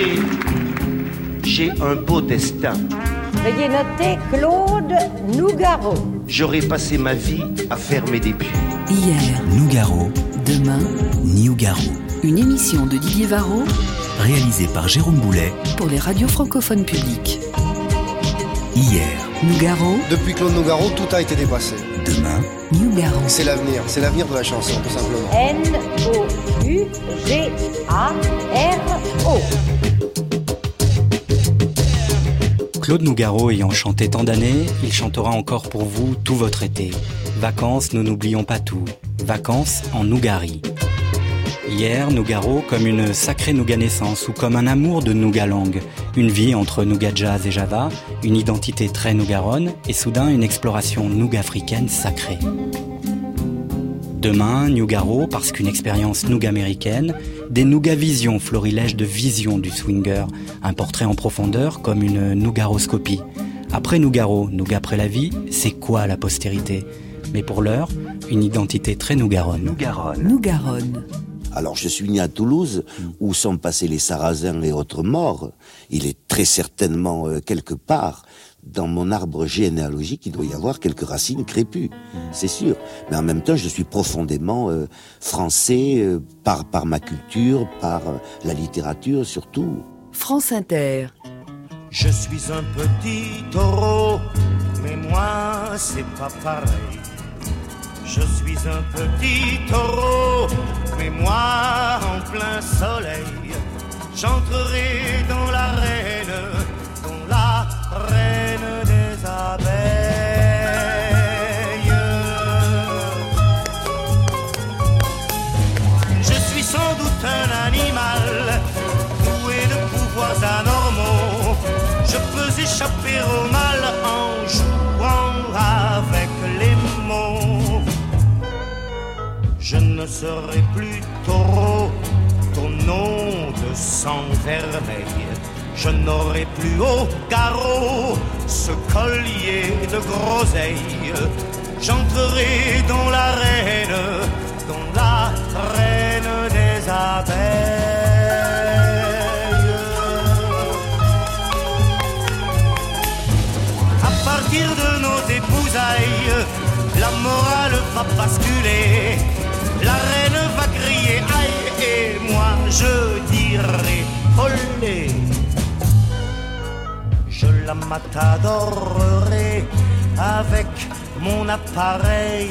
J'ai. J'ai un beau destin. Veuillez noter Claude Nougaro. J'aurais passé ma vie à fermer des puits. Hier, Nougaro. Demain, Niugaro. Une émission de Didier Varro, Réalisée par Jérôme Boulet. pour les radios francophones publiques. Hier, Nougaro, Depuis Claude Nougaro, tout a été dépassé. demain, Nougaro. C'est l'avenir, c'est l'avenir de la chanson, tout simplement. N-O-U-G-A-R-O. Claude Nougaro ayant chanté tant d'années, il chantera encore pour vous tout votre été. Vacances, nous n'oublions pas tout. Vacances en Nougari. Hier, Nougaro comme une sacrée Nougat naissance ou comme un amour de Nougat langue. Une vie entre Nougat jazz et Java, une identité très nougaronne et soudain une exploration nougafricaine sacrée. Demain, Nougaro, parce qu'une expérience noug-américaine, des nougavisions, florilèges de vision du swinger, un portrait en profondeur comme une nougaroscopie. Après Nougaro, Noug après la vie, c'est quoi la postérité? Mais pour l'heure, une identité très nougaronne. Nougaronne. Nougaronne. Alors je suis né à Toulouse, où sont passés les Sarrasins et autres morts. Il est très certainement euh, quelque part dans mon arbre généalogique, il doit y avoir quelques racines crépues, c'est sûr. Mais en même temps, je suis profondément euh, français euh, par par ma culture, par euh, la littérature surtout. France Inter. Je suis un petit taureau, mais moi c'est pas pareil. Je suis un petit taureau, mais moi en plein soleil, j'entrerai dans l'arène, échapper au mal en jouant avec les mots. Je ne serai plus taureau, ton nom de sang vermeil. Je n'aurai plus au garrot ce collier de groseille. J'entrerai dans l'arène, dans la reine des abeilles. De nos épousailles, la morale va basculer. La reine va crier aïe et moi je dirai olé. Je la matadorerai avec mon appareil.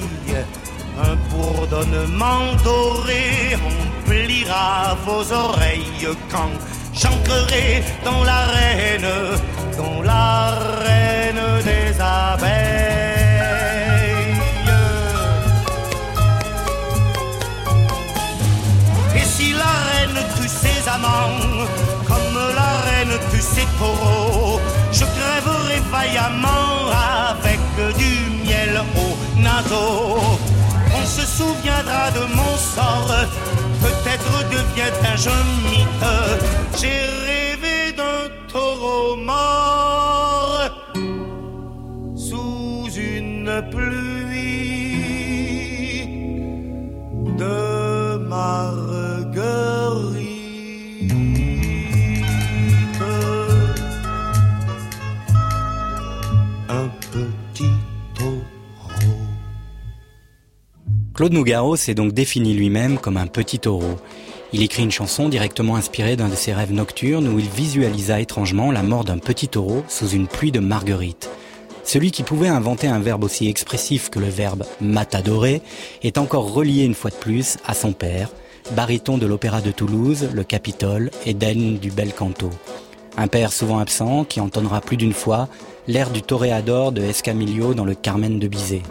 Un bourdonnement doré remplira vos oreilles quand j'entrerai dans l'arène, dans l'arène comme la reine tue ses taureaux, je crèverai vaillamment avec du miel au naseau. On se souviendra de mon sort, peut-être devient-je un mythe. J'ai rêvé d'un taureau mort Claude Nougaro s'est donc défini lui-même comme un petit taureau. Il écrit une chanson directement inspirée d'un de ses rêves nocturnes où il visualisa étrangement la mort d'un petit taureau sous une pluie de marguerites. Celui qui pouvait inventer un verbe aussi expressif que le verbe matadorer est encore relié une fois de plus à son père, baryton de l'Opéra de Toulouse, le Capitole d'Aisne du Bel Canto. Un père souvent absent qui entonnera plus d'une fois l'air du toréador de Escamillo dans le Carmen de Bizet.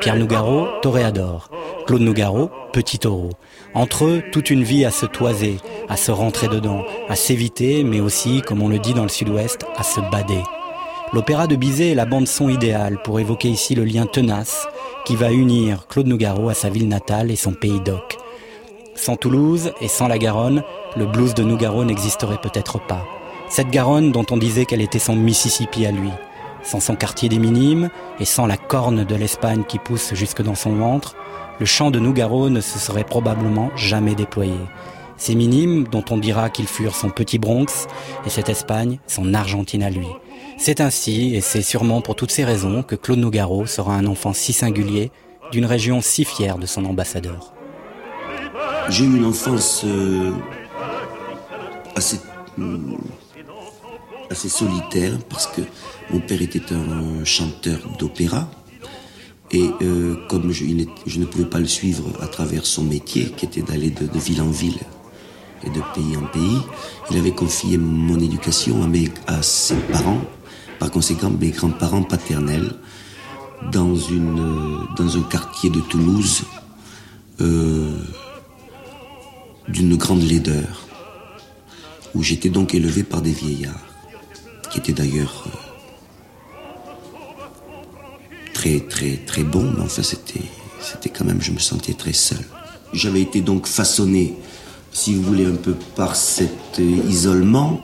Pierre Nougaro, toréador. Claude Nougaro, petit taureau. Entre eux, toute une vie à se toiser, à se rentrer dedans, à s'éviter, mais aussi, comme on le dit dans le sud-ouest, à se bader. L'opéra de Bizet est la bande-son idéale pour évoquer ici le lien tenace qui va unir Claude Nougaro à sa ville natale et son pays d'Oc. Sans Toulouse et sans la Garonne, le blues de Nougaro n'existerait peut-être pas. Cette Garonne dont on disait qu'elle était son Mississippi à lui. Sans son quartier des Minimes et sans la corne de l'Espagne qui pousse jusque dans son ventre, le chant de Nougaro ne se serait probablement jamais déployé. Ces minimes, dont on dira qu'ils furent son petit Bronx, et cette Espagne, son Argentine à lui. C'est ainsi, et c'est sûrement pour toutes ces raisons, que Claude Nougaro sera un enfant si singulier, d'une région si fière de son ambassadeur. J'ai eu une enfance euh, assez, euh, assez solitaire parce que mon père était un chanteur d'opéra. Et euh, comme je, ne pouvais pas le suivre à travers son métier, qui était d'aller de, ville en ville et de pays en pays, il avait confié mon éducation à ses parents, par conséquent mes grands-parents paternels, dans, une, dans un quartier de Toulouse euh, d'une grande laideur, où j'étais donc élevé par des vieillards, qui étaient d'ailleurs... Euh, très très très bon, mais enfin c'était c'était quand même, je me sentais très seul. J'avais été donc façonné, si vous voulez, un peu par cet isolement.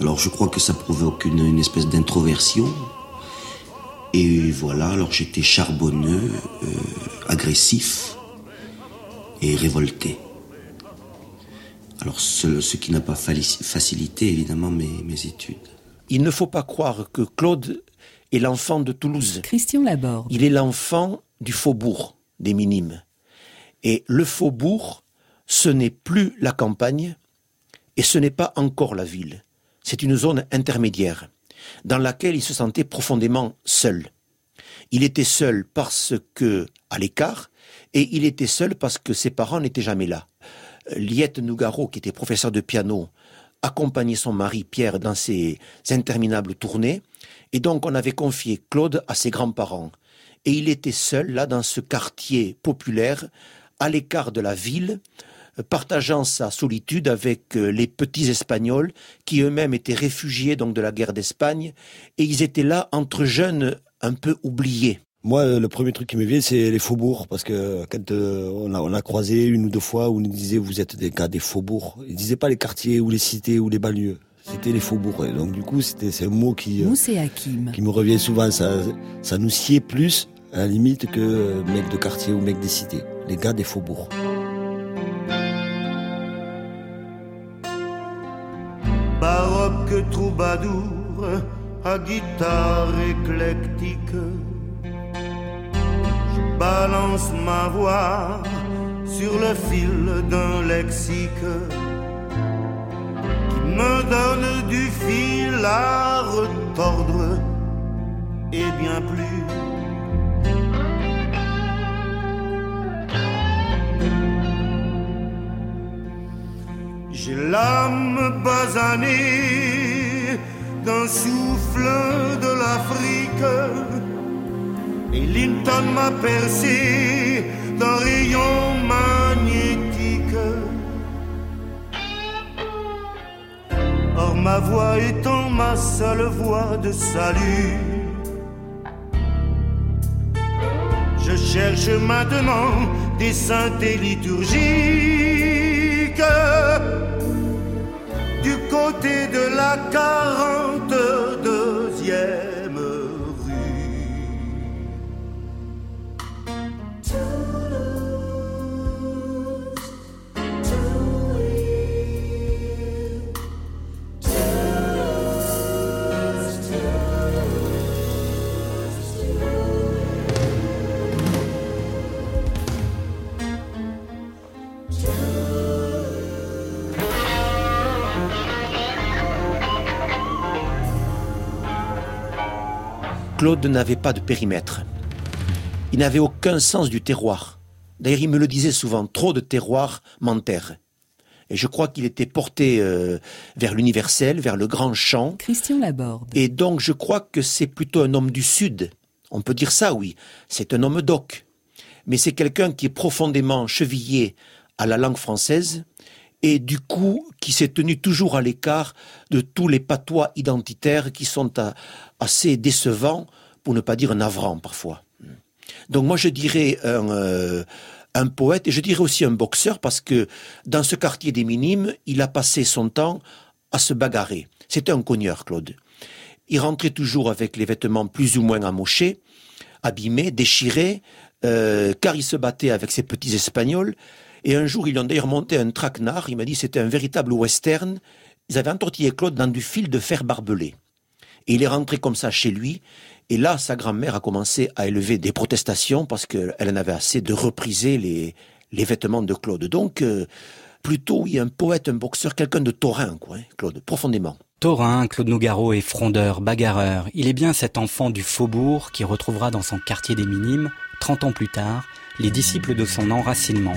Alors je crois que ça provoque une, une espèce d'introversion. Et voilà, alors j'étais charbonneux, euh, agressif et révolté. Alors ce, ce qui n'a pas facilité évidemment mes, mes études. Il ne faut pas croire que Claude est l'enfant de Toulouse. Christian Laborde. Il est l'enfant du faubourg des Minimes. Et le faubourg, ce n'est plus la campagne et ce n'est pas encore la ville. C'est une zone intermédiaire dans laquelle il se sentait profondément seul. Il était seul parce que à l'écart et il était seul parce que ses parents n'étaient jamais là. Liette Nougaro, qui était professeur de piano, accompagnait son mari Pierre dans ses interminables tournées et donc on avait confié Claude à ses grands-parents. Et il était seul là dans ce quartier populaire, à l'écart de la ville, partageant sa solitude avec euh, les petits Espagnols qui eux-mêmes étaient réfugiés donc de la guerre d'Espagne et ils étaient là entre jeunes un peu oubliés. Moi, euh, le premier truc qui me vient, c'est les faubourgs, parce que quand euh, on, a, on, a, croisé une ou deux fois où on nous disait vous êtes des gars des faubourgs, ils disaient pas les quartiers ou les cités ou les banlieues c'était les faubourgs. donc du coup, c'était c'est un mot qui euh, qui me revient souvent. Ça, ça nous sied plus à la limite que euh, mec de quartier ou mec des cités, les gars des faubourgs. Baroque troubadour à guitare éclectique, balance ma voix sur le fil d'un lexique me donne du fil à retordre et bien plus. J'ai l'âme basanée d'un souffle de l'Afrique et Linton m'a percé d'un rayon magnétique. ma voix étant ma seule voix de salut. Je cherche maintenant des synthés liturgiques du côté de la 42e. Claude n'avait pas de périmètre. Il n'avait aucun sens du terroir. D'ailleurs, il me le disait souvent, trop de terroir m'enterre. Et je crois qu'il était porté euh, vers l'universel, vers le grand champ. Christian Laborde. Et donc, je crois que c'est plutôt un homme du Sud. On peut dire ça, oui. C'est un homme d'oc. Mais c'est quelqu'un qui est profondément chevillé à la langue française et du coup qui s'est tenu toujours à l'écart de tous les patois identitaires qui sont assez décevants, pour ne pas dire navrants parfois. Donc moi je dirais un, euh, un poète et je dirais aussi un boxeur parce que dans ce quartier des minimes, il a passé son temps à se bagarrer. C'était un cogneur, Claude. Il rentrait toujours avec les vêtements plus ou moins amochés, abîmés, déchirés, euh, car il se battait avec ses petits Espagnols. Et un jour, ils ont d'ailleurs monté un traquenard. Il m'a dit c'était un véritable western. Ils avaient entortillé Claude dans du fil de fer barbelé. Il est rentré comme ça chez lui. Et là, sa grand-mère a commencé à élever des protestations parce qu'elle en avait assez de repriser les, les vêtements de Claude. Donc, euh, plutôt, a un poète, un boxeur, quelqu'un de taurin, quoi, hein, Claude, profondément. Taurin, Claude Nougaro est frondeur, bagarreur. Il est bien cet enfant du faubourg qui retrouvera dans son quartier des Minimes, 30 ans plus tard, les disciples de son enracinement.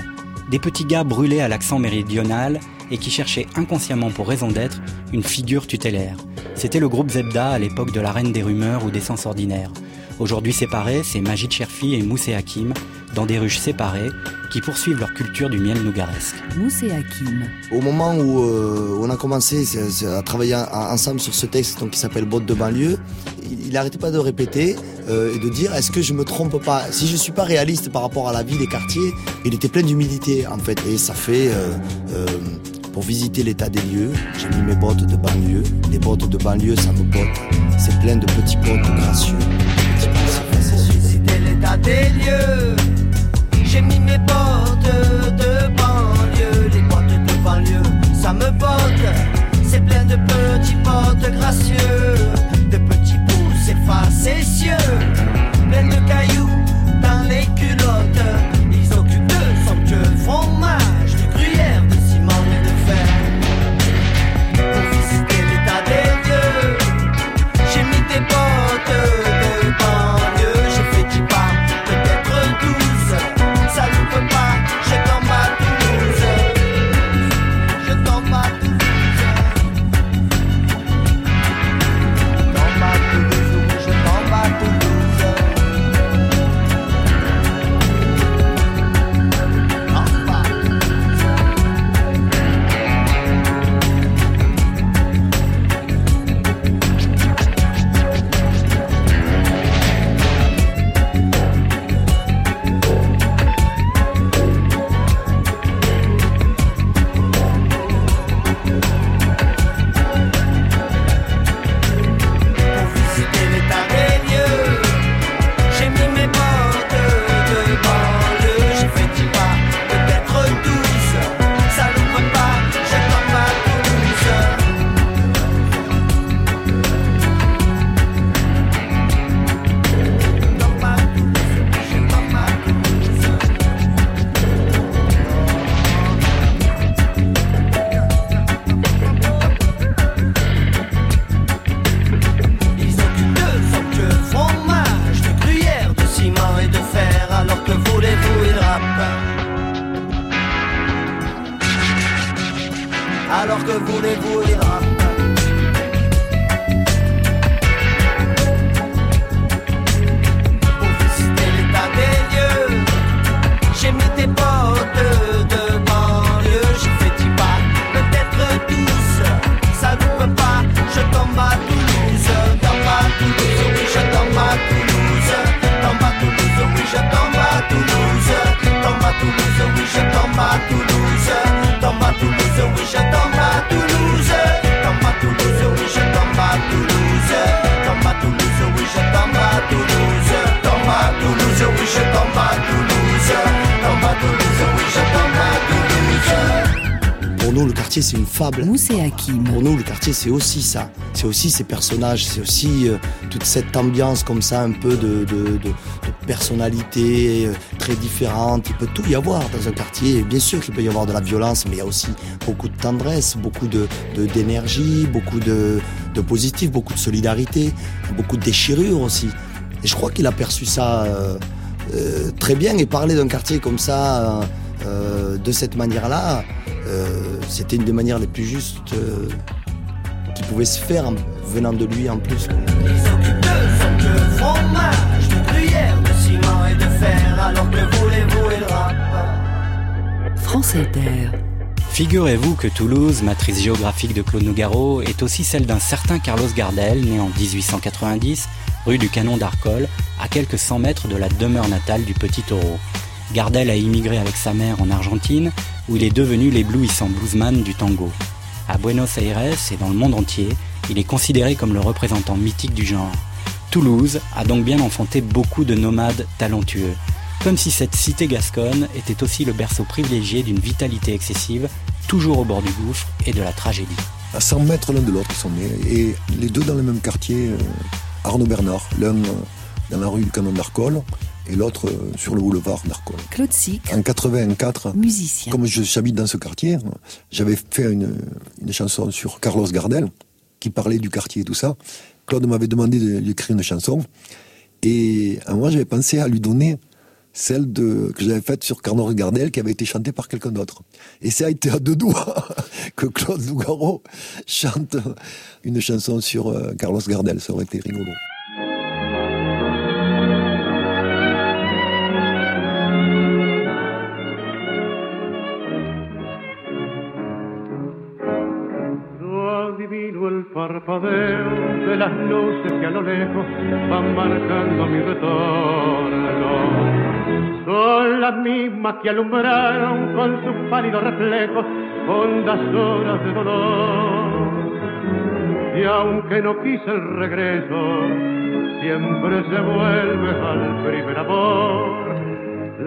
Des petits gars brûlés à l'accent méridional et qui cherchaient inconsciemment pour raison d'être une figure tutélaire. C'était le groupe Zebda à l'époque de la Reine des Rumeurs ou des Sens Ordinaires. Aujourd'hui séparés, c'est Majid Cherfi et Moussé Hakim, dans des ruches séparées, qui poursuivent leur culture du miel nougaresque. Moussé Hakim. Au moment où euh, on a commencé à travailler ensemble sur ce texte donc, qui s'appelle Botte de banlieue, il n'arrêtait pas de répéter euh, et de dire est-ce que je me trompe pas? Si je suis pas réaliste par rapport à la vie des quartiers, il était plein d'humilité en fait. Et ça fait euh, pour visiter l'état des lieux. J'ai mis mes bottes de banlieue. Les bottes de banlieue, ça me botte. C'est plein de petits potes gracieux. Visiter l'état des lieux. J'ai mis mes bottes de banlieue. Les bottes de banlieue, ça me botte. C'est plein de petits potes gracieux. De petits pouces facétieux. Plein de cailloux dans les culottes. Ils occupent de somptueux fromage, quartier, c'est une fable. Moussé Hakim. Pour nous, le quartier, c'est aussi ça. C'est aussi ces personnages, c'est aussi euh, toute cette ambiance comme ça, un peu de, de, de, de personnalité euh, très différente. Il peut tout y avoir dans un quartier. Bien sûr qu'il peut y avoir de la violence, mais il y a aussi beaucoup de tendresse, beaucoup d'énergie, beaucoup de, de positif, beaucoup de solidarité, beaucoup de déchirure aussi. Et je crois qu'il a perçu ça euh, euh, très bien et parler d'un quartier comme ça, euh, de cette manière-là, c'était une des manières les plus justes euh, qui pouvait se faire en venant de lui en plus. France Inter. Figurez-vous que Toulouse, matrice géographique de Claude Nougaro, est aussi celle d'un certain Carlos Gardel, né en 1890, rue du Canon d'Arcole, à quelques cent mètres de la demeure natale du Petit Taureau. Gardel a immigré avec sa mère en Argentine, où il est devenu l'éblouissant bluesman du tango. À Buenos Aires et dans le monde entier, il est considéré comme le représentant mythique du genre. Toulouse a donc bien enfanté beaucoup de nomades talentueux. comme si cette cité gasconne était aussi le berceau privilégié d'une vitalité excessive, toujours au bord du gouffre et de la tragédie. À 100 mètres l'un de l'autre, ils sont nés, et les deux dans le même quartier, euh, Arnaud Bernard, l'un euh, dans la rue du Canon d'Arcole, et l'autre euh, sur le boulevard d'Arcole. Claude Sic, En 84, musicien. comme je- j'habite dans ce quartier, j'avais fait une, une chanson sur Carlos Gardel, qui parlait du quartier et tout ça. Claude m'avait demandé de lui écrire une chanson. Et moi, j'avais pensé à lui donner celle de, que j'avais faite sur Carlos Gardel, qui avait été chantée par quelqu'un d'autre. Et ça a été à deux doigts que Claude Nougaro chante une chanson sur euh, Carlos Gardel. Ça aurait été rigolo. Parpadeo de las luces que a lo lejos van marcando mi retorno. Son las mismas que alumbraron con sus pálidos reflejos hondas horas de dolor. Y aunque no quise el regreso, siempre se vuelve al primer amor.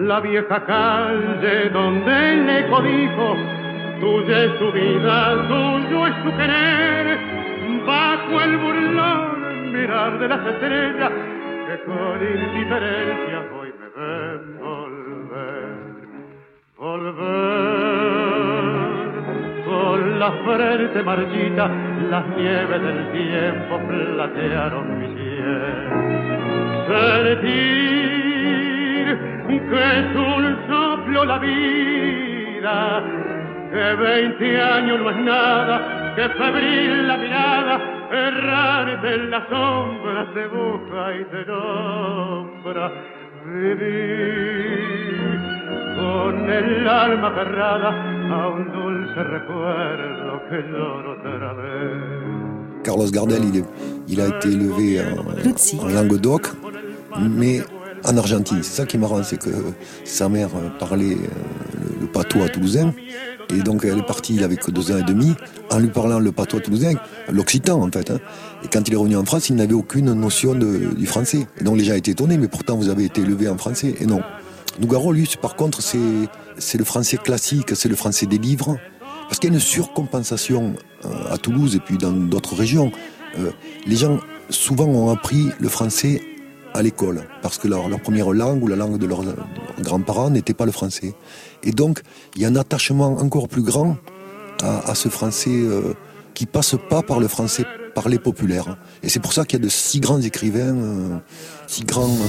La vieja calle donde el eco dijo Tuya es su vida, tuyo es su querer, bajo el burlón mirar de las estrellas que con indiferencia hoy me ven volver, volver, con la frente marchita, las nieves del tiempo platearon mi piel, sentir que es un soplo la vida, que veinte años no es nada, que febril la mirada, errarte en las sombras te busca y te nombra. Vivir con el alma aferrada a un dulce recuerdo que lloro otra vez. Carlos Gardel, il, est- il a été élevé en, en Languedoc, mais en Argentine. C'est ça qui est marrant, c'est que sa mère euh, parlait euh, le, patois toulousain, et donc elle est partie, que deux ans et demi, en lui parlant le patois toulousain, l'occitan en fait. hein. Et quand il est revenu en France, il n'avait aucune notion du français. Et donc les gens étaient étonnés, mais pourtant vous avez été élevé en français. Et non. Nougaro, lui, par contre, c'est c'est le français classique, c'est le français des livres. Parce qu'il y a une surcompensation euh, à Toulouse et puis dans d'autres régions. Euh, les gens, souvent, ont appris le français à l'école, parce que leur, première langue ou la langue de leurs, leurs grands-parents n'était pas le français. Et donc, il y a un attachement encore plus grand à, ce français euh, qui passe pas par le français parlé populaire. Et c'est pour ça qu'il y a de si grands écrivains, euh, si grands euh,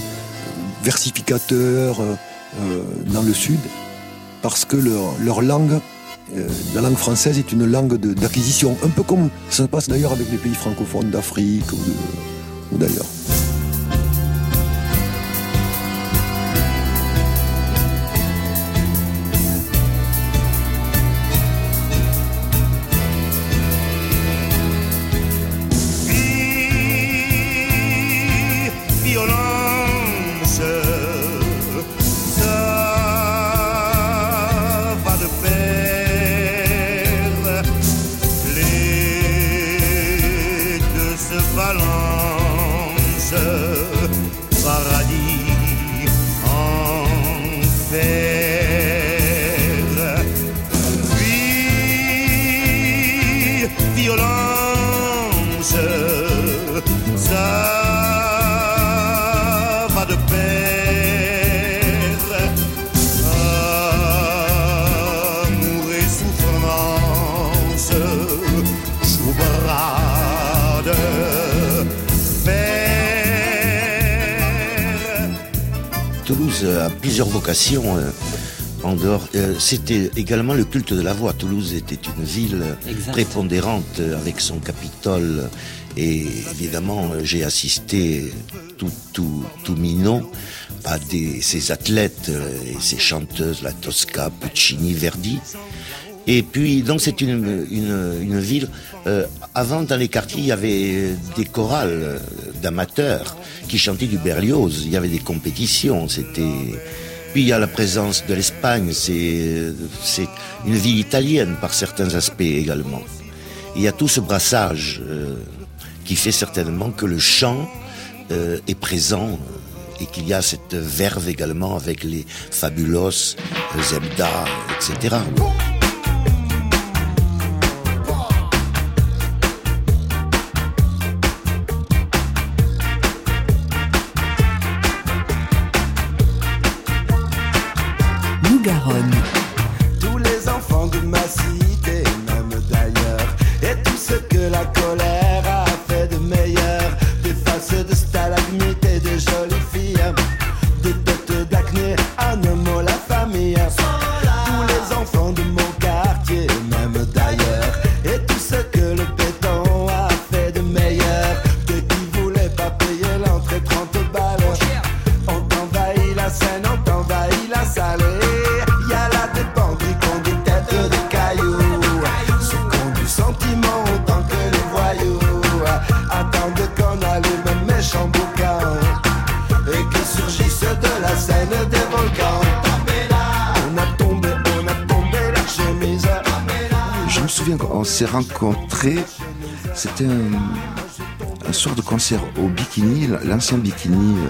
versificateurs euh, euh, dans le Sud, parce que leur, leur langue, euh, la langue française est une langue d'acquisition, un peu comme ça se passe d'ailleurs avec les pays francophones d'Afrique ou d'ailleurs. Toulouse a plusieurs vocations. euh, en dehors, Euh, c'était également le culte de la voix. Toulouse était une ville Exact. prépondérante euh, avec son Capitole. Et évidemment, euh, j'ai assisté tout, tout, tout minot à des, ces athlètes euh, et ces chanteuses, la Tosca, Puccini, Verdi. Et puis, donc, c'est une, une, une ville. euh, avant, dans les quartiers, il y avait des chorales euh, d'amateurs qui chantaient du Berlioz. Il y avait des compétitions. C'était. Puis il y a la présence de l'Espagne. C'est une ville italienne par certains aspects également. Il y a tout ce brassage euh, qui fait certainement que le chant euh, est présent euh, et qu'il y a cette verve également avec les Fabulos, Zebda, etc. Tous c'était un, un soir de concert au Bikini, l'ancien Bikini, euh,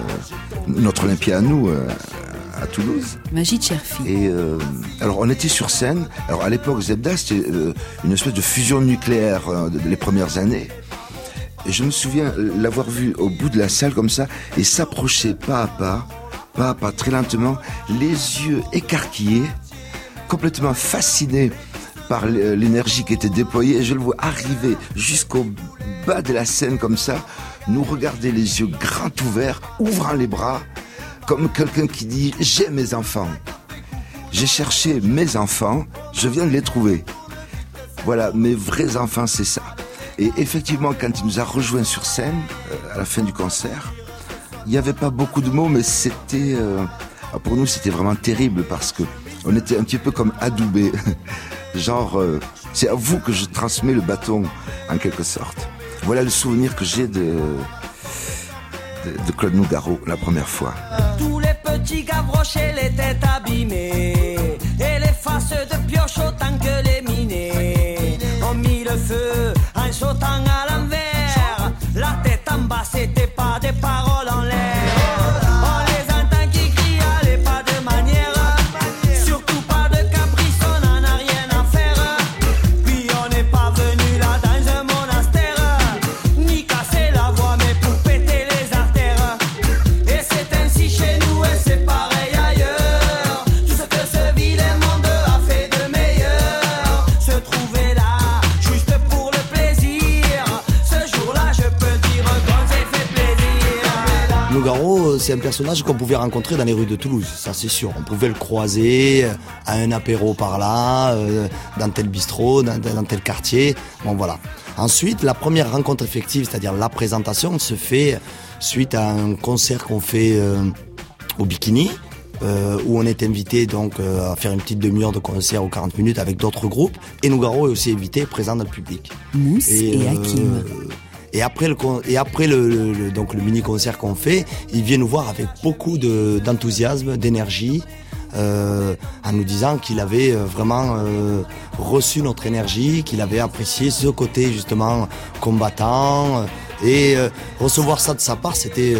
notre Olympia à nous, euh, à Toulouse. Magie Cherfi. Et euh, alors on était sur scène. Alors à l'époque Zebda c'était euh, une espèce de fusion nucléaire euh, de- de les premières années. Et je me souviens l'avoir vu au bout de la salle comme ça et s'approcher pas à pas, pas à pas, très lentement, les yeux écarquillés, complètement fasciné par l- l'énergie qui était déployée. Et je le vois arriver jusqu'au bas de la scène comme ça, nous regarder les yeux grands ouverts, ouvrant les bras, comme quelqu'un qui dit j'ai mes enfants. J'ai cherché mes enfants, je viens de les trouver. Voilà, mes vrais enfants, c'est ça. Et effectivement, quand il nous a rejoints sur scène, euh, à la fin du concert, il n'y avait pas beaucoup de mots, mais c'était, euh, pour nous, c'était vraiment terrible parce que on était un petit peu comme adoubés. Genre, euh, c'est à vous que je transmets le bâton, en quelque sorte. Voilà le souvenir que j'ai de, de, de Claude Nougaro la première fois. Tous les petits gavroches et les têtes abîmées Et les faces de pioche autant que les minés Ont mis le feu en sautant à l'envers c'est un personnage qu'on pouvait rencontrer dans les rues de Toulouse, ça c'est sûr. On pouvait le croiser euh, à un apéro par là, euh, dans tel bistrot, dans, dans tel quartier. Bon voilà. Ensuite, la première rencontre effective, c'est-à-dire la présentation, se fait suite à un concert qu'on fait euh, au Bikini. euh, où on est invité donc euh, à faire une petite demi-heure de concert ou 40 minutes avec d'autres groupes et Nougaro est aussi invité présent dans le public. Mousse et, euh, Hakim. Et après le et après le, donc le mini concert qu'on fait, il vient nous voir avec beaucoup de d'enthousiasme, d'énergie, euh, en nous disant qu'il avait euh, vraiment euh, reçu notre énergie, qu'il avait apprécié ce côté justement combattant. Et recevoir ça de sa part, c'était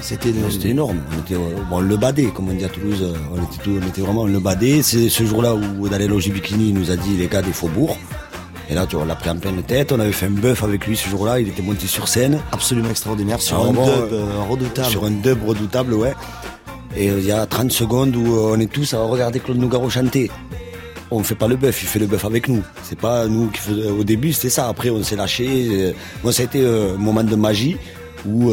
c'était C'était énorme. On était bon, le badé, comme on dit à Toulouse. On était, tout- on était vraiment le badé. C'est ce jour-là où du Bikini, nous a dit les gars des faubourgs. Et là, tu vois, on l'a pris en pleine tête. On avait fait un bœuf avec lui ce jour-là. Il était monté sur scène. absolument extraordinaire sur Ah, un bon, dub euh, euh, redoutable. Sur un dub redoutable, ouais. Et euh, il y a 30 secondes où on est tous à regarder Claude Nougaro chanter. On fait pas le bœuf, il fait le bœuf avec nous. C'est pas nous qui faisons. Au début, c'était ça. Après, on s'est lâché. Moi, ça a été un moment de magie où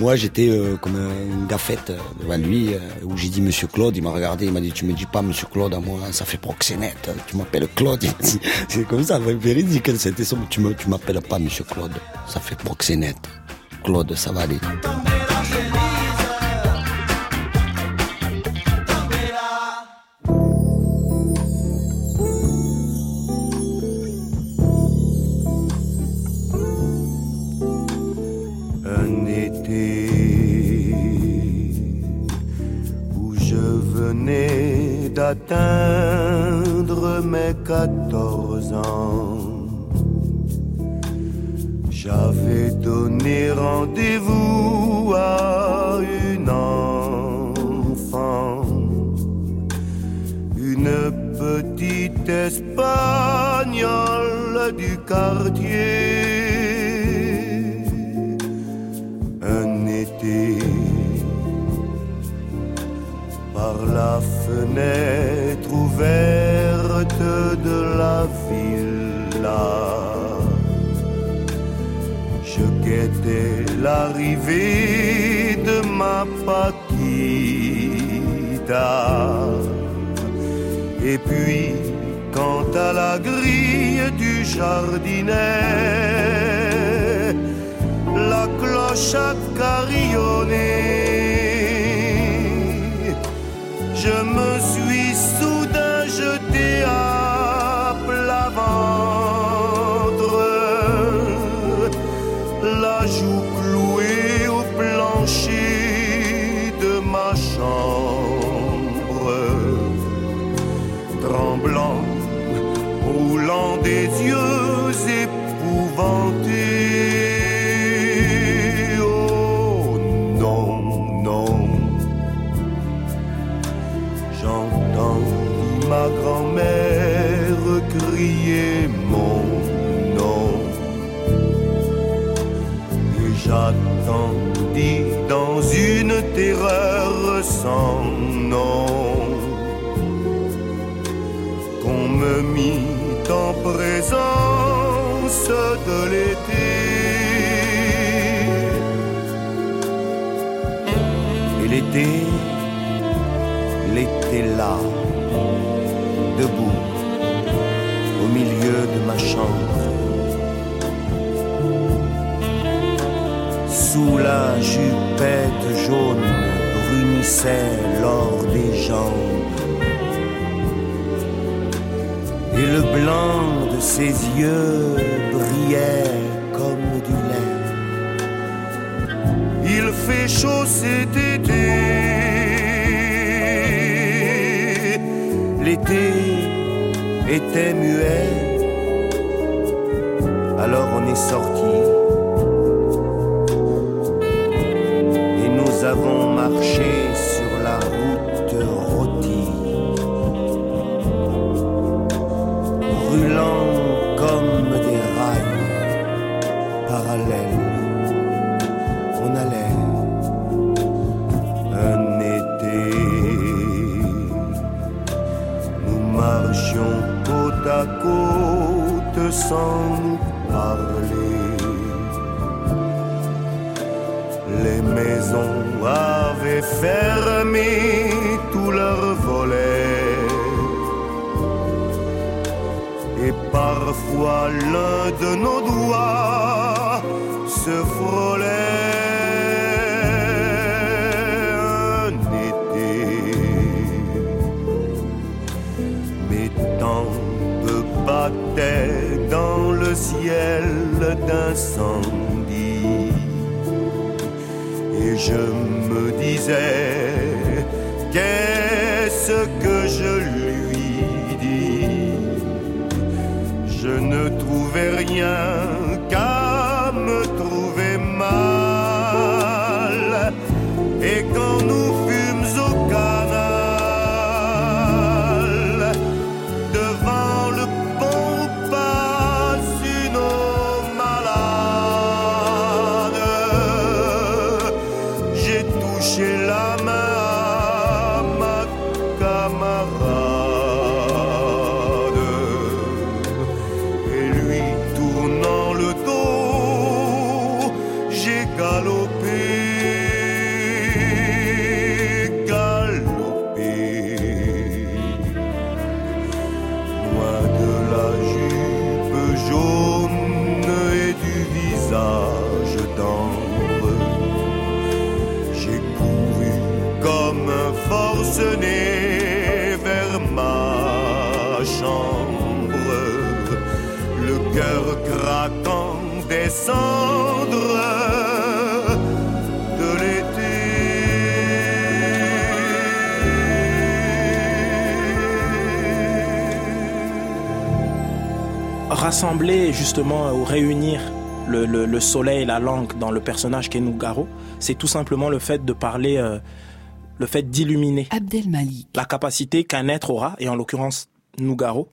moi, j'étais euh, comme une gaffette euh, devant lui, euh, où j'ai dit Monsieur Claude. Il m'a regardé, il m'a dit Tu me dis pas Monsieur Claude à moi, ça fait proxénète. Tu m'appelles Claude. C'est comme ça, véridique. C'était ça. Tu m'appelles pas Monsieur Claude, ça fait proxénète. Claude, ça va aller. d'atteindre mes 14 ans. J'avais donné rendez-vous à une enfant, une petite espagnole du quartier. Un été la fenêtre ouverte de la villa, je guettais l'arrivée de ma Paquita. Et puis, quant à la grille du jardinet, la cloche a carillonné. Je me l'été, là, debout, au milieu de ma chambre. Sous la jupette jaune brunissait l'or des jambes et le blanc de ses yeux brillait fait chaud cet été, l'été était muet, alors on est sorti amarrar. Justement ou réunir le, le- le soleil et la langue dans le personnage qu'est Nougaro, c'est tout simplement le fait de parler, euh, le fait d'illuminer Abdel Malik. la capacité qu'un être aura, et en l'occurrence Nougaro,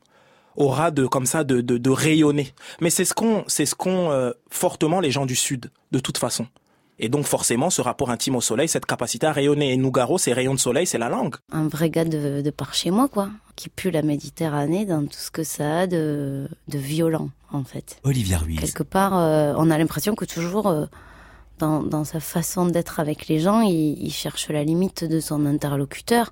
aura de comme ça de, de, de rayonner. Mais c'est ce qu'on c'est ce qu'ont euh, fortement les gens du Sud, de toute façon. Et donc forcément, ce rapport intime au soleil, cette capacité à rayonner. Et Nougaro, ces rayons de soleil, c'est la langue. Un vrai gars de, de par chez moi, quoi, qui pue la Méditerranée dans tout ce que ça a de, de violent, en fait. Olivia Ruiz. Quelque part, euh, on a l'impression que toujours, euh, dans, dans sa façon d'être avec les gens, il, il cherche la limite de son interlocuteur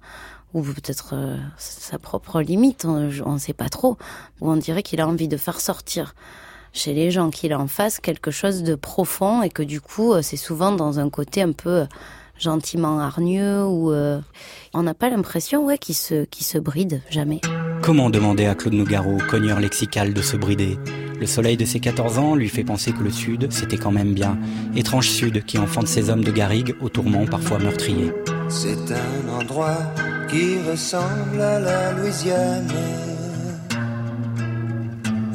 ou peut-être euh, sa propre limite, on ne sait pas trop, ou on dirait qu'il a envie de faire sortir chez les gens qu'il en face quelque chose de profond et que du coup euh, c'est souvent dans un côté un peu euh, gentiment hargneux ou euh, on n'a pas l'impression ouais qu'il se qui se bride jamais. Comment demander à Claude Nougaro, cogneur lexical, de se brider? Le soleil de ses 14 ans lui fait penser que le Sud, c'était quand même bien. Étrange Sud qui enfante ses hommes de garrigue aux tourments parfois meurtriers. C'est un endroit qui ressemble à la Louisiane,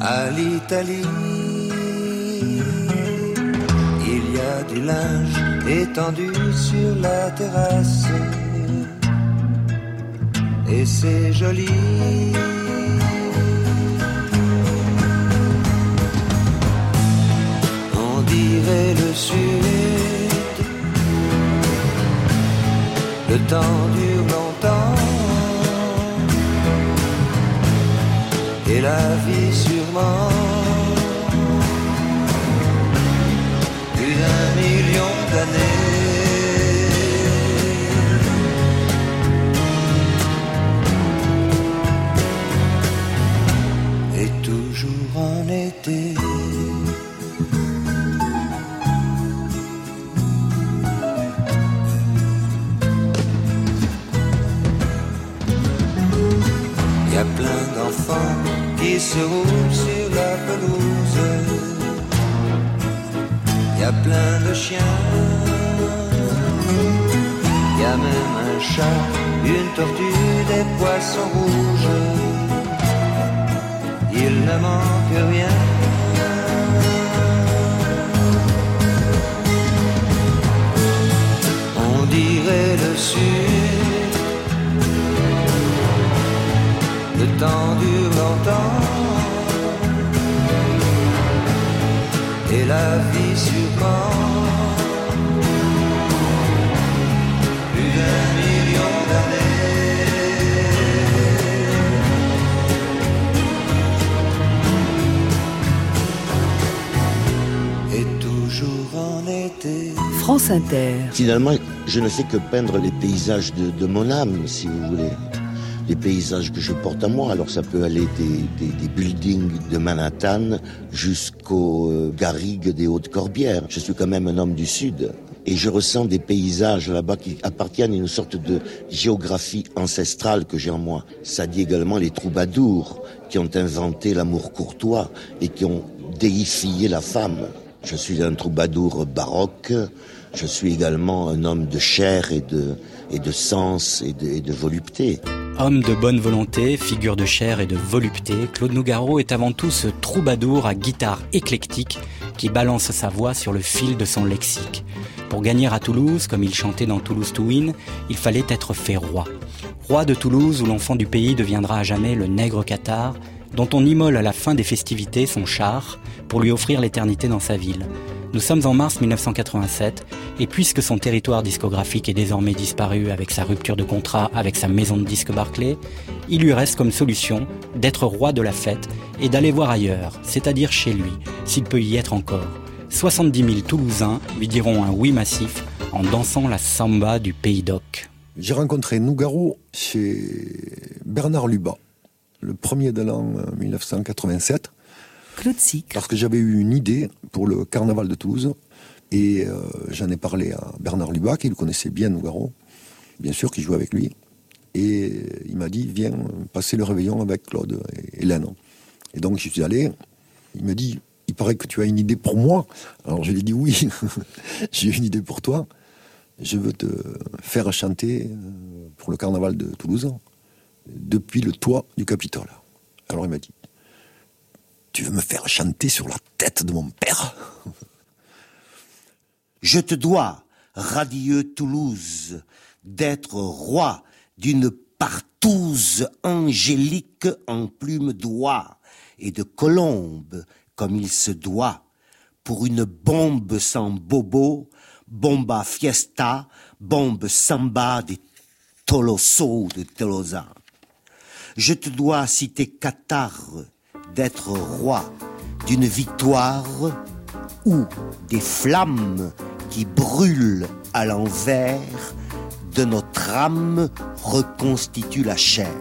à l'Italie. Il y a du linge étendu sur la terrasse, et c'est joli. On dirait le sud. Le temps dure longtemps Et la vie sûrement Plus d'un million d'années. Et toujours en été. Y a plein d'enfants qui se roulent sur la pelouse. Y a plein de chiens. Y a même un chat, une tortue, des poissons rouges. Il ne manque rien. France Inter. Finalement, je ne fais que peindre les paysages de, de mon âme, si vous voulez. Les paysages que je porte à moi. Alors ça peut aller des, des, des buildings de Manhattan jusqu'aux euh, garrigues des Hautes-Corbières. Je suis quand même un homme du Sud. Et je ressens des paysages là-bas qui appartiennent à une sorte de géographie ancestrale que j'ai en moi. Ça dit également les troubadours qui ont inventé l'amour courtois et qui ont déifié la femme. Je suis un troubadour baroque. Je suis également un homme de chair et de, et de sens et de volupté. Homme de bonne volonté, figure de chair et de volupté, Claude Nougaro est avant tout ce troubadour à guitare éclectique qui balance sa voix sur le fil de son lexique. Pour gagner à Toulouse, comme il chantait dans Toulouse to Win, il fallait être fait roi. Roi de Toulouse où l'enfant du pays deviendra à jamais le nègre cathare, dont on immole à la fin des festivités son char pour lui offrir l'éternité dans sa ville. Nous sommes en mars 1987 et puisque son territoire discographique est désormais disparu avec sa rupture de contrat avec sa maison de disques Barclay, il lui reste comme solution d'être roi de la fête et d'aller voir ailleurs, c'est-à-dire chez lui, s'il peut y être encore. 70 000 Toulousains lui diront un oui massif en dansant la samba du Pays d'Oc. J'ai rencontré Nougaro chez Bernard Lubat, le premier de l'an 1987. Parce que j'avais eu une idée pour le carnaval de Toulouse et euh, j'en ai parlé à Bernard Lubat, qui le connaissait bien, Nougaro, bien sûr, qui jouait avec lui. Et il m'a dit, viens passer le réveillon avec Claude et Hélène. Et donc je suis allé, il me dit, il paraît que tu as une idée pour moi. Alors je lui ai dit, oui, j'ai une idée pour toi. Je veux te faire chanter euh, pour le carnaval de Toulouse depuis le toit du Capitole. Alors il m'a dit, tu veux me faire chanter sur la tête de mon père Je te dois, radieux Toulouse, d'être roi d'une partouze angélique en plume d'oie, et de colombes, comme il se doit, pour une bombe sans bobo, bomba fiesta, bombe samba des Toloso de Tolosa. Je te dois citer Qatar d'être roi d'une victoire ou des flammes qui brûlent à l'envers de notre âme reconstituent la chair.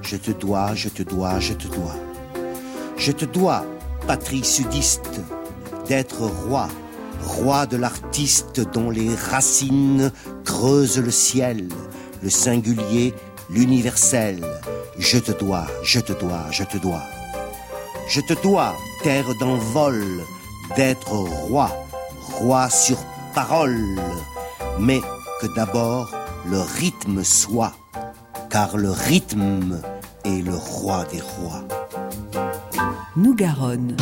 Je te dois, je te dois, je te dois. Je te dois, patrie sudiste, d'être roi, roi de l'artiste dont les racines creusent le ciel, le singulier, l'universel. Je te dois, je te dois, je te dois. Je te dois, terre d'envol, d'être roi, roi sur parole, mais que d'abord le rythme soit, car le rythme est le roi des rois. Nous Garonne.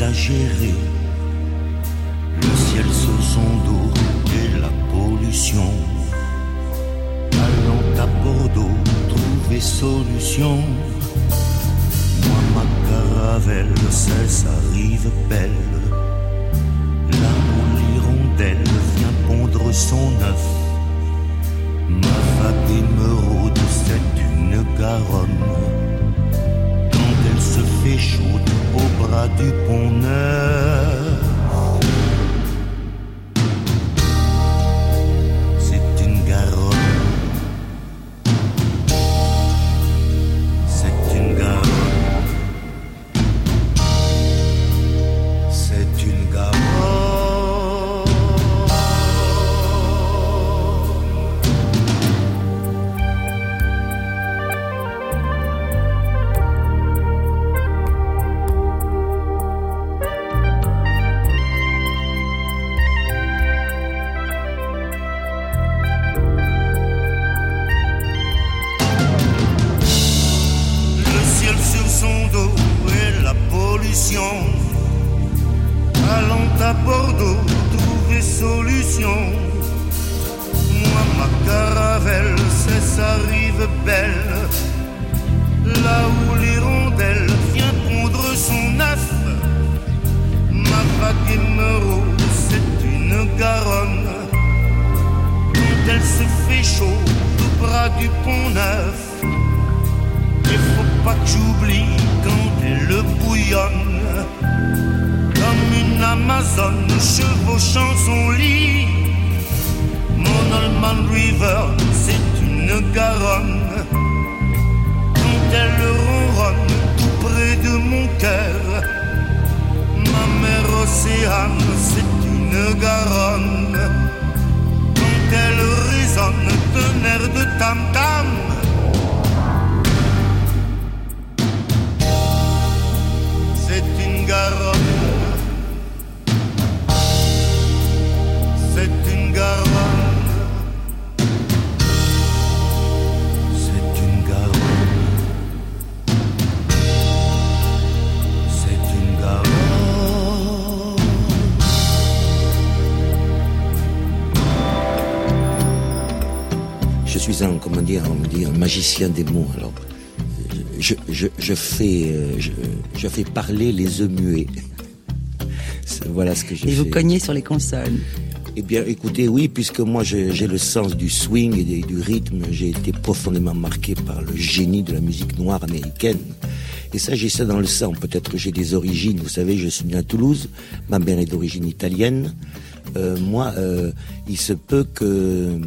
Le ciel sur son dos et la pollution. Allant à Bordeaux, trouver solution. Moi, ma caravelle, c'est sa rive belle. Là où l'hirondelle vient pondre son œuf. Ma vague émeraude, c'est une garonne. Chaude au bras du pont neuf. Comme une Amazone chevauchant son lit. Mon Allman River, c'est une garonne. Quand elle ronronne tout près de mon cœur. Ma mère océane, c'est une garonne. Quand elle résonne d'un air de tam-tam cigare. C'est une garande. C'est une garande. C'est une garande. Je suis un, comment dire, on dit un magicien des mots alors je, je, je fais, euh, je, je fais parler les œufs muets. Voilà ce que je Et fais. vous cognez sur les consoles. Eh bien, écoutez, oui, puisque moi j'ai le sens du swing et du rythme, j'ai été profondément marqué par le génie de la musique noire américaine. Et ça, j'ai ça dans le sang. Peut-être que j'ai des origines. Vous savez, je suis né à Toulouse. Ma mère est d'origine italienne. Euh, moi, euh, il se peut que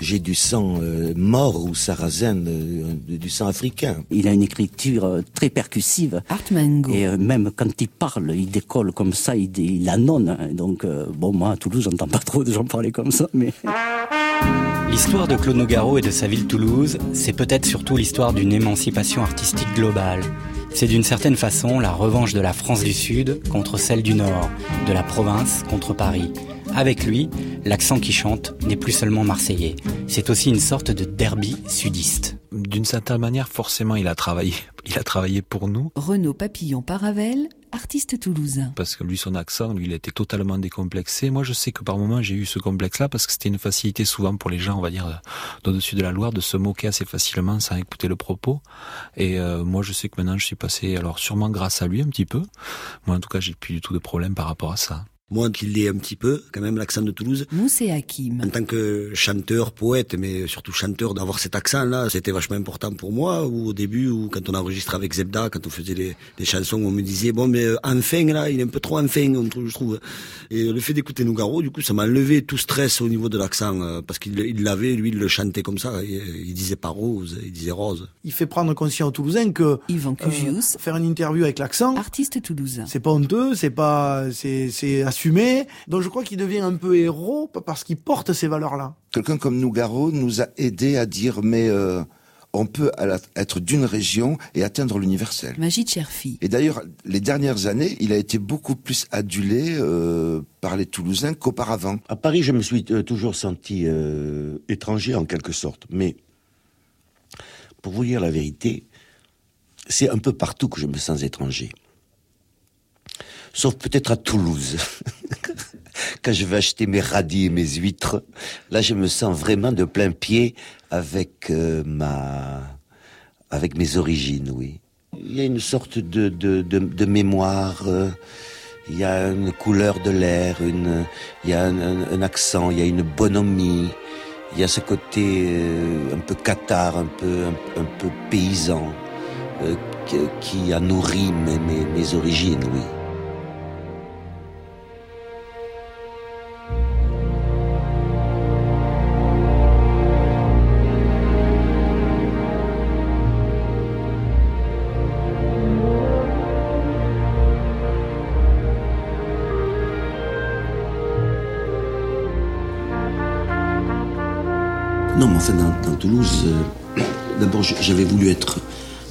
j'ai du sang euh, mort ou sarrasin, euh, du sang africain. Il a une écriture euh, très percussive. Et euh, même quand il parle, il décolle comme ça, il, il annonce. hein. Donc, euh, bon, moi, à Toulouse, j'entends pas trop de gens parler comme ça, mais... L'histoire de Claude Nougaro et de sa ville Toulouse, c'est peut-être surtout l'histoire d'une émancipation artistique globale. C'est d'une certaine façon la revanche de la France du Sud contre celle du Nord, de la province contre Paris. Avec lui, l'accent qui chante n'est plus seulement marseillais, c'est aussi une sorte de derby sudiste. D'une certaine manière, forcément, il a travaillé. Il a travaillé pour nous Renaud Papillon Paravel, artiste toulousain. parce que lui, son accent, lui, il était totalement décomplexé. Moi, je sais que par moments, j'ai eu ce complexe-là parce que c'était une facilité souvent pour les gens, on va dire, d'au-dessus de la Loire, de se moquer assez facilement sans écouter le propos. Et euh, moi, je sais que maintenant, je suis passé, alors sûrement grâce à lui un petit peu. Moi, en tout cas, j'ai plus du tout de problème par rapport à ça. Moi qui l'ai un petit peu, quand même, l'accent de Toulouse. Moussé Hakim. En tant que chanteur, poète, mais surtout chanteur, d'avoir cet accent-là, c'était vachement important pour moi. Ou au début, ou quand on enregistrait avec Zebda, quand on faisait des, des chansons, on me disait bon, mais euh, enfin là, il est un peu trop enfin, on trouve- je trouve. Et le fait d'écouter Nougaro, du coup, ça m'a enlevé tout stress au niveau de l'accent, euh, parce qu'il il l'avait, lui, il le chantait comme ça. Il, il disait pas rose, il disait rose. Il fait prendre conscience aux Toulousains que Yvan euh, faire une interview avec l'accent, artiste toulousain, c'est pas honteux, c'est pas, c'est, c'est assumé. Donc je crois qu'il devient un peu héros parce qu'il porte ces valeurs-là. Quelqu'un comme Nougaro nous a aidé à dire mais euh, on peut être d'une région et atteindre l'universel. Magie de Cherfi. Et d'ailleurs, les dernières années, il a été beaucoup plus adulé euh, par les Toulousains qu'auparavant. À Paris, je me suis euh, toujours senti euh, étranger en quelque sorte. Mais pour vous dire la vérité, c'est un peu partout que je me sens étranger. Sauf peut-être à Toulouse. Quand je vais acheter mes radis et mes huîtres, là je me sens vraiment de plein pied avec euh, ma, avec mes origines, oui. Il y a une sorte de, de, de, de mémoire. euh, il y a une couleur de l'air, une, il y a un, un- accent, il y a une bonhomie, il y a ce côté euh, un peu cathare, un peu, un, peu paysan, euh, qui, qui a nourri mes, mes, mes origines, oui. Enfin, dans, Toulouse, euh, d'abord, j'avais voulu être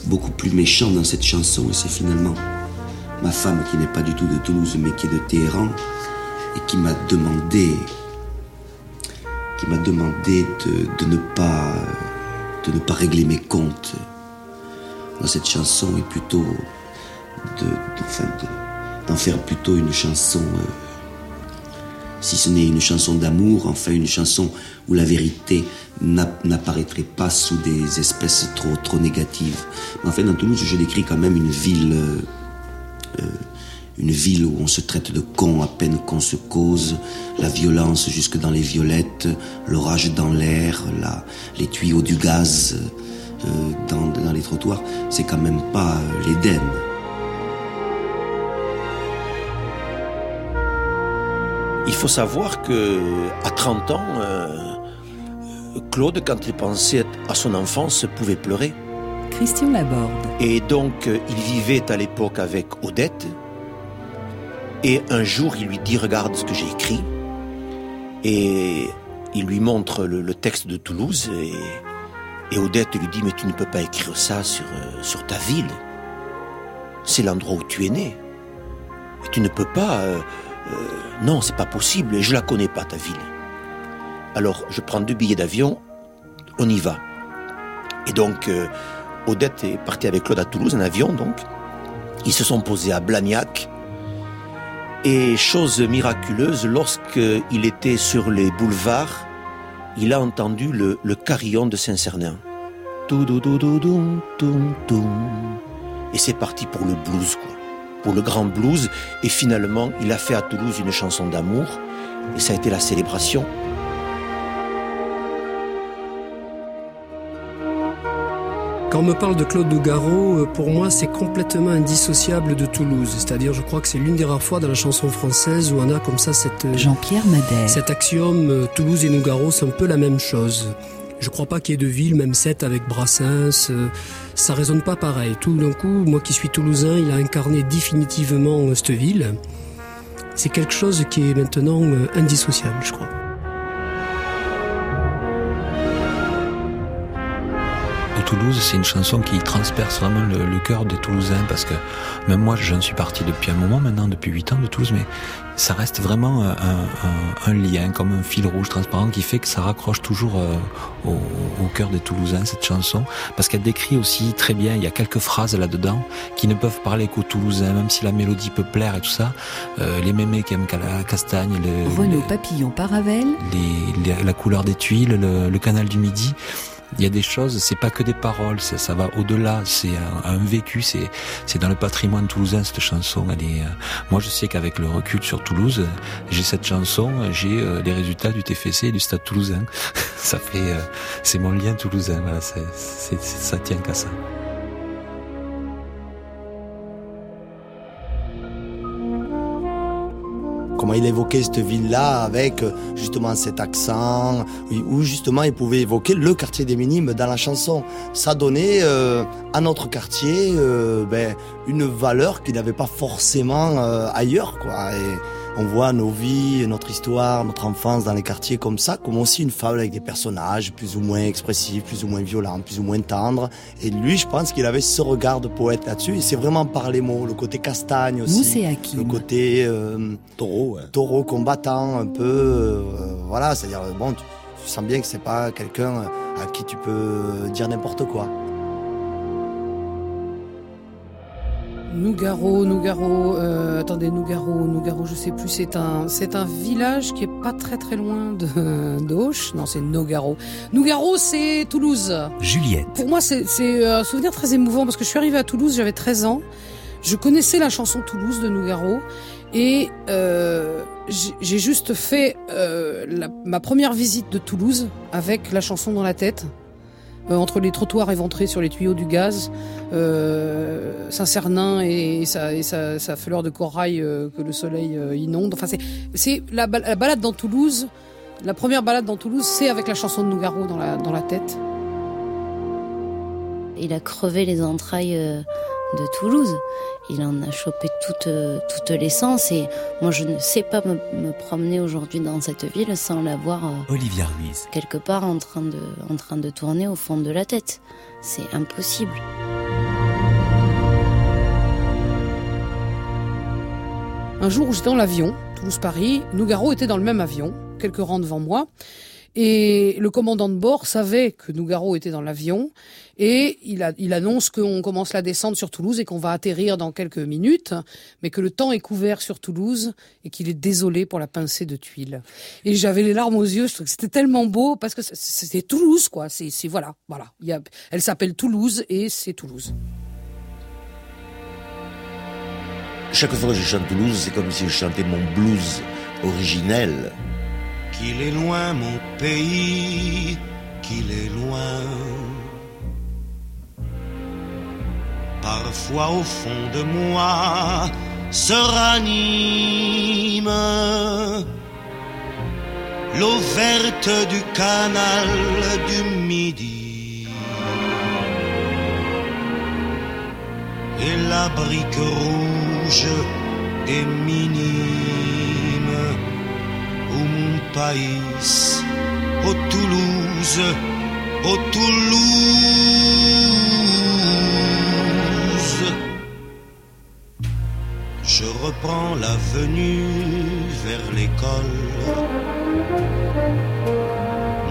beaucoup plus méchant dans cette chanson, et c'est finalement ma femme, qui n'est pas du tout de Toulouse, mais qui est de Téhéran, et qui m'a demandé, qui m'a demandé de, ne pas, de ne pas régler mes comptes dans cette chanson, et plutôt d'en faire plutôt une chanson. euh, si ce n'est une chanson d'amour, enfin une chanson où la vérité n'a- n'apparaîtrait pas sous des espèces trop, trop négatives. Mais enfin, dans Toulouse, je décris quand même une ville, euh, euh, une ville où on se traite de con à peine qu'on se cause, la violence jusque dans les violettes, l'orage dans l'air, la- les tuyaux du gaz euh, dans, dans les trottoirs. C'est quand même pas l'Éden. Il faut savoir que à 30 ans, euh, Claude, quand il pensait à son enfance, pouvait pleurer. Christian Laborde. Et donc, euh, il vivait à l'époque avec Odette. Et un jour, il lui dit Regarde ce que j'ai écrit. Et il lui montre le, le texte de Toulouse. Et, et Odette lui dit Mais tu ne peux pas écrire ça sur, euh, sur ta ville. C'est l'endroit où tu es né. Et tu ne peux pas. euh, non, c'est pas possible. Je la connais pas, ta ville. Alors, je prends deux billets d'avion. On y va. Et donc, euh, Odette est partie avec Claude à Toulouse en avion, donc. Ils se sont posés à Blagnac. Et chose miraculeuse, lorsqu'il était sur les boulevards, il a entendu le, le carillon de Saint-Cernin. Et c'est parti pour le blues, quoi. Pour le grand blues. Et finalement, il a fait à Toulouse une chanson d'amour. Et ça a été la célébration. Quand on me parle de Claude Nougaro, euh, pour moi, c'est complètement indissociable de Toulouse. C'est-à-dire, je crois que c'est l'une des rares fois dans la chanson française où on a comme ça cette... euh, Jean-Pierre Madère. Cet axiome, euh, Toulouse et Nougaro, c'est un peu la même chose. Je crois pas qu'il y ait de ville, même cette avec Brassens, euh, ça résonne pas pareil. Tout d'un coup, moi qui suis toulousain, il a incarné définitivement cette ville. C'est quelque chose qui est maintenant euh, indissociable, je crois. Toulouse, c'est une chanson qui transperce vraiment le, le cœur des Toulousains parce que même moi, j'en suis parti depuis un moment maintenant, depuis 8 ans de Toulouse, mais ça reste vraiment un, un- un lien, comme un fil rouge transparent qui fait que ça raccroche toujours euh, au, au cœur des Toulousains, cette chanson, parce qu'elle décrit aussi très bien, il y a quelques phrases là-dedans qui ne peuvent parler qu'aux Toulousains, même si la mélodie peut plaire et tout ça. Euh, les mémés qui aiment la castagne, le, Renaud Papillon Paravel. les- les- la couleur des tuiles, le, le canal du Midi. Il y a des choses, c'est pas que des paroles, ça, ça va au-delà, c'est un, un vécu, c'est c'est dans le patrimoine toulousain cette chanson. Elle est, euh, moi je sais qu'avec le recul sur Toulouse, j'ai cette chanson, j'ai euh, les résultats du TFC et du Stade Toulousain. ça fait, euh, c'est mon lien toulousain. Voilà, c'est- c'est- ça tient qu'à ça. Comment il évoquait cette ville-là avec euh, justement cet accent, où justement il pouvait évoquer le quartier des Minimes dans la chanson. Ça donnait euh, à notre quartier euh, ben, une valeur qu'il n'avait pas forcément euh, ailleurs. Quoi. On voit nos vies, notre histoire, notre enfance dans les quartiers comme ça, comme aussi une fable avec des personnages plus ou moins expressifs, plus ou moins violents, plus ou moins tendres. Et lui, je pense qu'il avait ce regard de poète là-dessus. Et c'est vraiment par les mots, le côté castagne aussi. Le côté euh, taureau, taureau combattant un peu, euh, voilà, c'est-à-dire bon, tu, tu sens bien que c'est pas quelqu'un à qui tu peux dire n'importe quoi. Nougaro, Nougaro, euh, attendez, Nougaro, Nougaro, je sais plus, c'est un, c'est un village qui est pas très très loin de d'Auch. Non, c'est Nogaro. Nougaro, c'est Toulouse. Juliette. Pour moi, c'est c'est un souvenir très émouvant parce que je suis arrivée à Toulouse, j'avais 13 ans. Je connaissais la chanson Toulouse de Nougaro et euh, j'ai j'ai juste fait euh, la- ma première visite de Toulouse avec la chanson dans la tête. Euh, entre les trottoirs éventrés sur les tuyaux du gaz, euh, Saint-Cernin et, sa, fleur de corail euh, que le soleil inonde. Enfin, c'est, la, ba- la balade dans Toulouse. La première balade dans Toulouse, c'est avec la chanson de Nougaro dans la, tête. Il a crevé les entrailles de Toulouse. Il en a chopé toute, toute l'essence. Et moi, je ne sais pas me, me promener aujourd'hui dans cette ville sans l'avoir euh, Olivia Ruiz. quelque part en train, de, en train de tourner au fond de la tête. C'est impossible. Un jour où j'étais dans l'avion, Toulouse-Paris, Nougaro était dans le même avion, quelques rangs devant moi. Et le commandant de bord savait que Nougaro était dans l'avion et il, a- il annonce qu'on commence la descente sur Toulouse et qu'on va atterrir dans quelques minutes, mais que le temps est couvert sur Toulouse et qu'il est désolé pour la pincée de tuiles. Et j'avais les larmes aux yeux, c'était tellement beau parce que c'était Toulouse, quoi. C'est voilà, voilà. Elle s'appelle Toulouse et c'est Toulouse. Chaque fois que je chante Toulouse, c'est comme si je chantais mon blues originel. Qu'il est loin mon pays, qu'il est loin. Parfois au fond de moi se ranime l'eau verte du canal du Midi et la brique rouge des minimes au mon pays, au Toulouse, au Toulouse. Je reprends l'avenue vers l'école.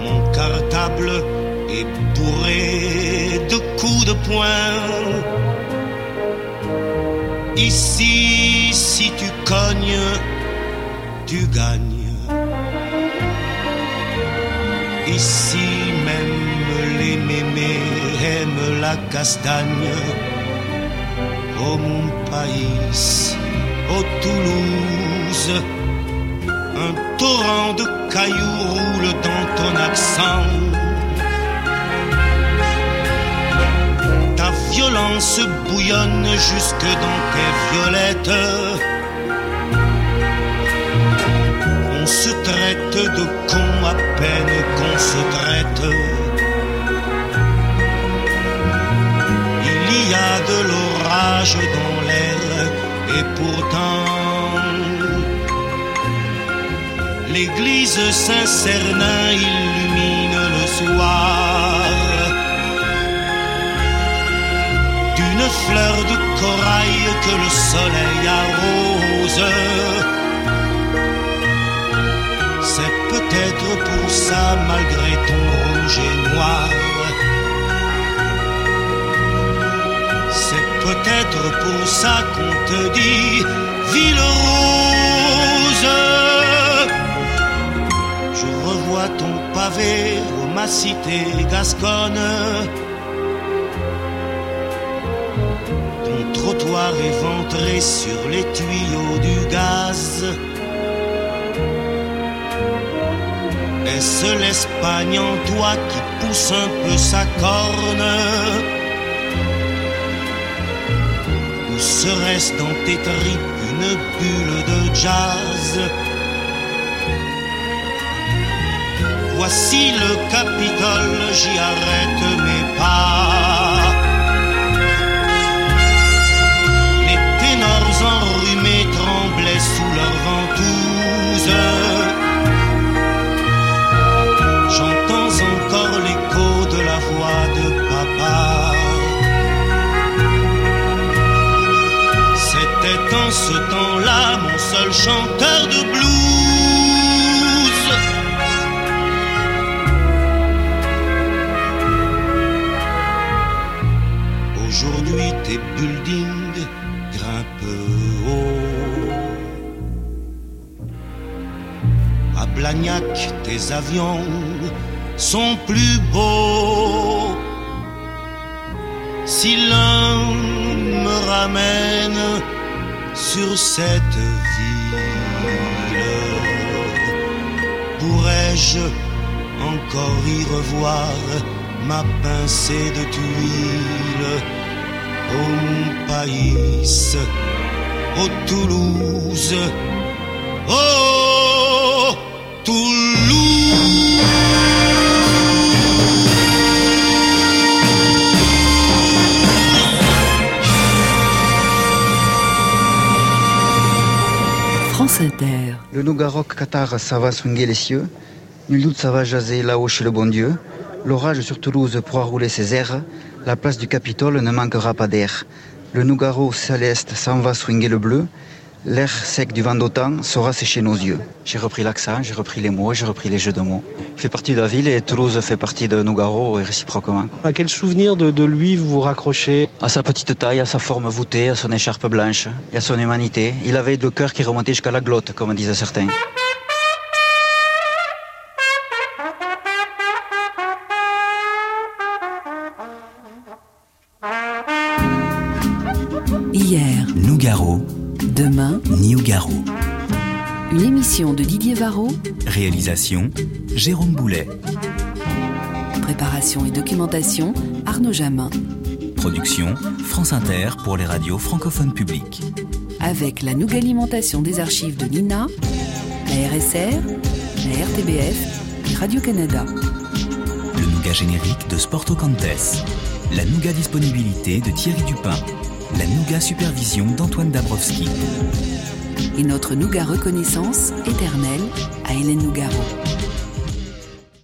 Mon cartable est bourré de coups de poing. Ici, si tu cognes, tu gagnes. Ici même les mémés aiment la castagne. Oh mon pays, oh Toulouse, un torrent de cailloux roule dans ton accent. Ta violence bouillonne jusque dans tes violettes. Se traite de con à peine qu'on se traite. Il y a de l'orage dans l'air et pourtant l'église Saint-Cernin illumine le soir d'une fleur de corail que le soleil arrose. C'est peut-être pour ça, malgré ton rouge et noir, c'est peut-être pour ça qu'on te dit ville rose. Je revois ton pavé ma cité gasconne. Ton trottoir éventré sur les tuyaux du gaz. Est-ce l'Espagne en toi qui pousse un peu sa corne Ou serait-ce dans tes tripes une bulle de jazz Voici le Capitole, j'y arrête mes pas. Les ténors enrhumés tremblaient sous leurs ventouses. Tes avions sont plus beaux. Si l'un me ramène sur cette ville, pourrais-je encore y revoir ma pincée de tuiles mon pays, oh Toulouse, oh Le Nougaroc Qatar, ça va swinguer les cieux. Nul doute, ça va jaser là-haut chez le bon Dieu. L'orage sur Toulouse pourra rouler ses airs. La place du Capitole ne manquera pas d'air. Le Nougaro céleste s'en va swinguer le bleu. L'air sec du vent d'automne saura sécher nos yeux. J'ai repris l'accent, j'ai repris les mots, j'ai repris les jeux de mots. Il fait partie de la ville et Toulouse fait partie de Nougaro et réciproquement. À quel souvenir de, de lui vous vous raccrochez? À sa petite taille, à sa forme voûtée, à son écharpe blanche et à son humanité. Il avait le cœur qui remontait jusqu'à la glotte, comme disaient certains. Hier, Nougaro, demain, Niugaro. une émission de Didier Varro, Réalisation, Jérôme Boulet. préparation et documentation, Arnaud Jamin, Production, France Inter pour les radios francophones publiques. avec la nouvelle alimentation des archives de l'INA, la RSR, la RTBF et Radio-Canada. Le Nougat générique de Sporto Cantes. La Nougat disponibilité de Thierry Dupin. La Nougat supervision d'Antoine Dabrowski. Et notre Nougat reconnaissance éternelle à Hélène Nougaro.